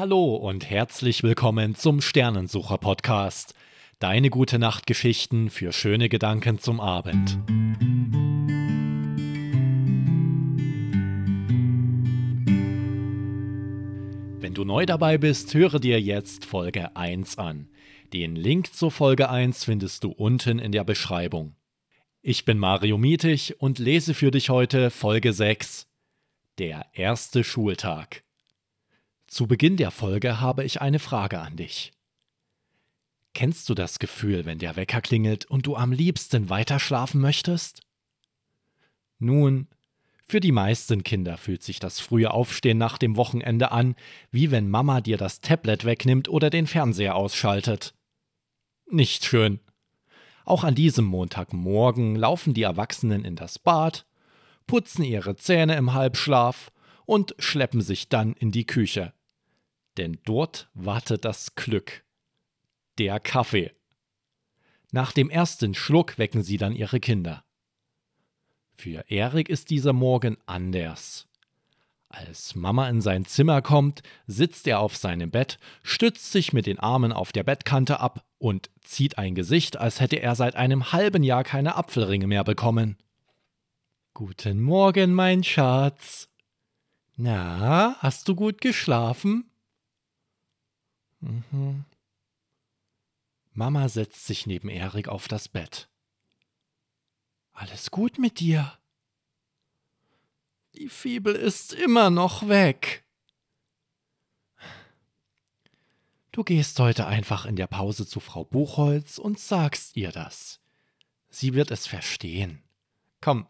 Hallo und herzlich willkommen zum Sternensucher Podcast. Deine gute Nachtgeschichten für schöne Gedanken zum Abend. Wenn du neu dabei bist, höre dir jetzt Folge 1 an. Den Link zur Folge 1 findest du unten in der Beschreibung. Ich bin Mario Mietig und lese für dich heute Folge 6. Der erste Schultag. Zu Beginn der Folge habe ich eine Frage an dich. Kennst du das Gefühl, wenn der Wecker klingelt und du am liebsten weiterschlafen möchtest? Nun, für die meisten Kinder fühlt sich das frühe Aufstehen nach dem Wochenende an, wie wenn Mama dir das Tablet wegnimmt oder den Fernseher ausschaltet. Nicht schön. Auch an diesem Montagmorgen laufen die Erwachsenen in das Bad, putzen ihre Zähne im Halbschlaf und schleppen sich dann in die Küche denn dort wartet das Glück. Der Kaffee. Nach dem ersten Schluck wecken sie dann ihre Kinder. Für Erik ist dieser Morgen anders. Als Mama in sein Zimmer kommt, sitzt er auf seinem Bett, stützt sich mit den Armen auf der Bettkante ab und zieht ein Gesicht, als hätte er seit einem halben Jahr keine Apfelringe mehr bekommen. Guten Morgen, mein Schatz. Na, hast du gut geschlafen? Mhm. Mama setzt sich neben Erik auf das Bett. Alles gut mit dir? Die Fibel ist immer noch weg. Du gehst heute einfach in der Pause zu Frau Buchholz und sagst ihr das. Sie wird es verstehen. Komm,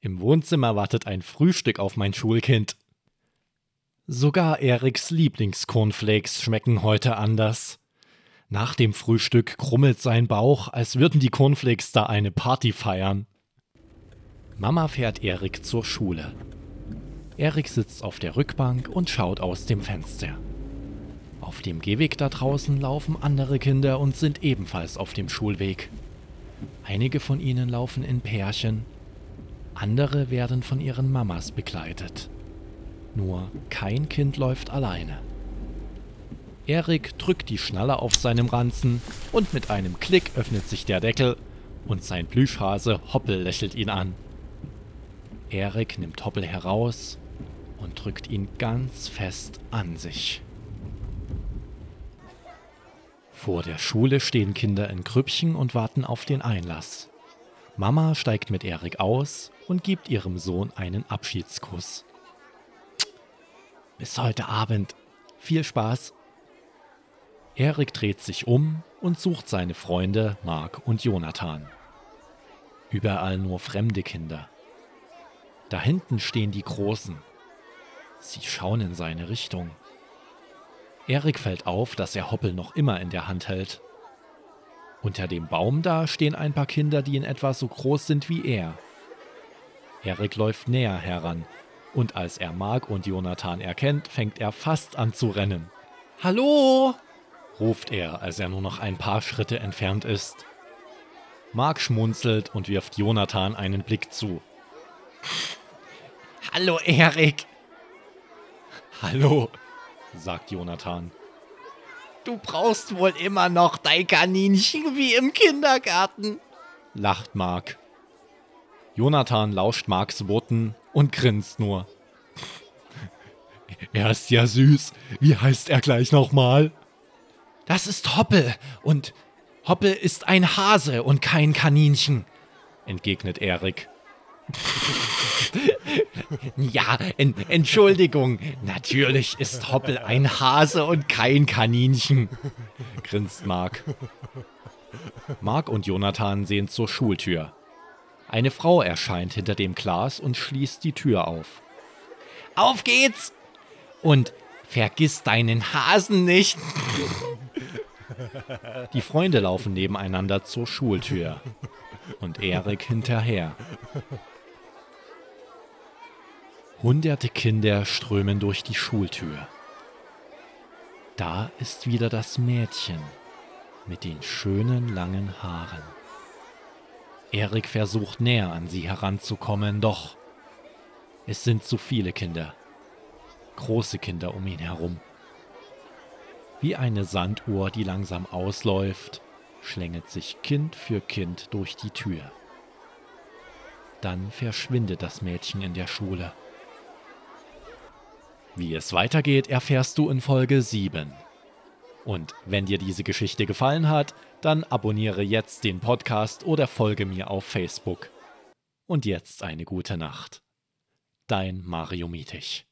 im Wohnzimmer wartet ein Frühstück auf mein Schulkind. Sogar Eriks Lieblingscornflakes schmecken heute anders. Nach dem Frühstück krummelt sein Bauch, als würden die Cornflakes da eine Party feiern. Mama fährt Erik zur Schule. Erik sitzt auf der Rückbank und schaut aus dem Fenster. Auf dem Gehweg da draußen laufen andere Kinder und sind ebenfalls auf dem Schulweg. Einige von ihnen laufen in Pärchen, andere werden von ihren Mamas begleitet. Nur kein Kind läuft alleine. Erik drückt die Schnalle auf seinem Ranzen und mit einem Klick öffnet sich der Deckel und sein Plüschhase Hoppel lächelt ihn an. Erik nimmt Hoppel heraus und drückt ihn ganz fest an sich. Vor der Schule stehen Kinder in Grüppchen und warten auf den Einlass. Mama steigt mit Erik aus und gibt ihrem Sohn einen Abschiedskuss. Bis heute Abend. Viel Spaß. Erik dreht sich um und sucht seine Freunde Mark und Jonathan. Überall nur fremde Kinder. Da hinten stehen die Großen. Sie schauen in seine Richtung. Erik fällt auf, dass er Hoppel noch immer in der Hand hält. Unter dem Baum da stehen ein paar Kinder, die in etwa so groß sind wie er. Erik läuft näher heran und als er Mark und Jonathan erkennt, fängt er fast an zu rennen. Hallo! ruft er, als er nur noch ein paar Schritte entfernt ist. Mark schmunzelt und wirft Jonathan einen Blick zu. Hallo, Erik! Hallo, sagt Jonathan. Du brauchst wohl immer noch dein Kaninchen wie im Kindergarten, lacht Mark. Jonathan lauscht Marks Worten und grinst nur. Er ist ja süß. Wie heißt er gleich nochmal? Das ist Hoppel und Hoppel ist ein Hase und kein Kaninchen, entgegnet Erik. ja, en Entschuldigung, natürlich ist Hoppel ein Hase und kein Kaninchen, grinst Mark. Mark und Jonathan sehen zur Schultür. Eine Frau erscheint hinter dem Glas und schließt die Tür auf. Auf geht's! Und vergiss deinen Hasen nicht! Die Freunde laufen nebeneinander zur Schultür und Erik hinterher. Hunderte Kinder strömen durch die Schultür. Da ist wieder das Mädchen mit den schönen langen Haaren. Erik versucht näher an sie heranzukommen, doch es sind zu viele Kinder. Große Kinder um ihn herum. Wie eine Sanduhr, die langsam ausläuft, schlängelt sich Kind für Kind durch die Tür. Dann verschwindet das Mädchen in der Schule. Wie es weitergeht, erfährst du in Folge 7. Und wenn dir diese Geschichte gefallen hat, dann abonniere jetzt den Podcast oder folge mir auf Facebook. Und jetzt eine gute Nacht. Dein Mario Mietig.